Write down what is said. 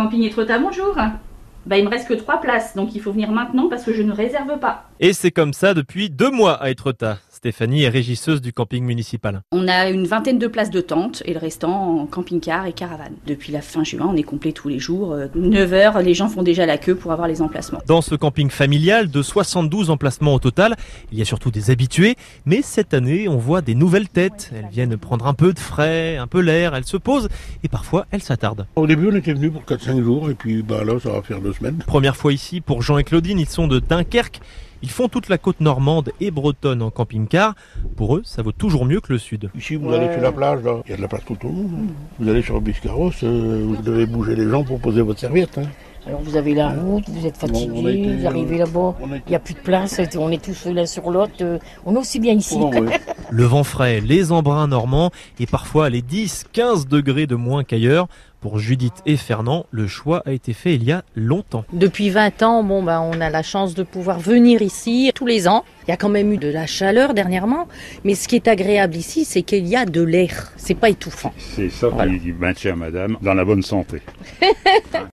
Camping Étretat, bonjour. Bah, il me reste que trois places, donc il faut venir maintenant parce que je ne réserve pas. Et c'est comme ça depuis deux mois à Étretat. Stéphanie est régisseuse du camping municipal. On a une vingtaine de places de tente et le restant en camping-car et caravane. Depuis la fin juin, on est complet tous les jours. 9h, les gens font déjà la queue pour avoir les emplacements. Dans ce camping familial de 72 emplacements au total, il y a surtout des habitués, mais cette année, on voit des nouvelles têtes. Elles viennent prendre un peu de frais, un peu l'air, elles se posent et parfois elles s'attardent. Au début, on était venus pour 4-5 jours et puis bah là, ça va faire deux semaines. Première fois ici pour Jean et Claudine, ils sont de Dunkerque. Ils font toute la côte normande et bretonne en camping-car. Pour eux, ça vaut toujours mieux que le sud. Ici, vous allez sur la plage, là, il y a de la place tout le monde. hein. Vous allez sur le Biscarros, euh, vous devez bouger les gens pour poser votre serviette. hein. Alors vous avez la route, vous êtes Bon, fatigué, été- vous arrivez là-bas, on a il n'y a plus de place, on est tous l'un sur l'autre, euh, on est aussi bien ici. Oh, ouais. Le vent frais, les embruns normands et parfois les 10-15 degrés de moins qu'ailleurs. Pour Judith et Fernand, le choix a été fait il y a longtemps. Depuis 20 ans, bon, ben, on a la chance de pouvoir venir ici tous les ans. Il y a quand même eu de la chaleur dernièrement, mais ce qui est agréable ici, c'est qu'il y a de l'air. C'est pas étouffant. C'est ça Voilà. qui maintient madame dans la bonne santé.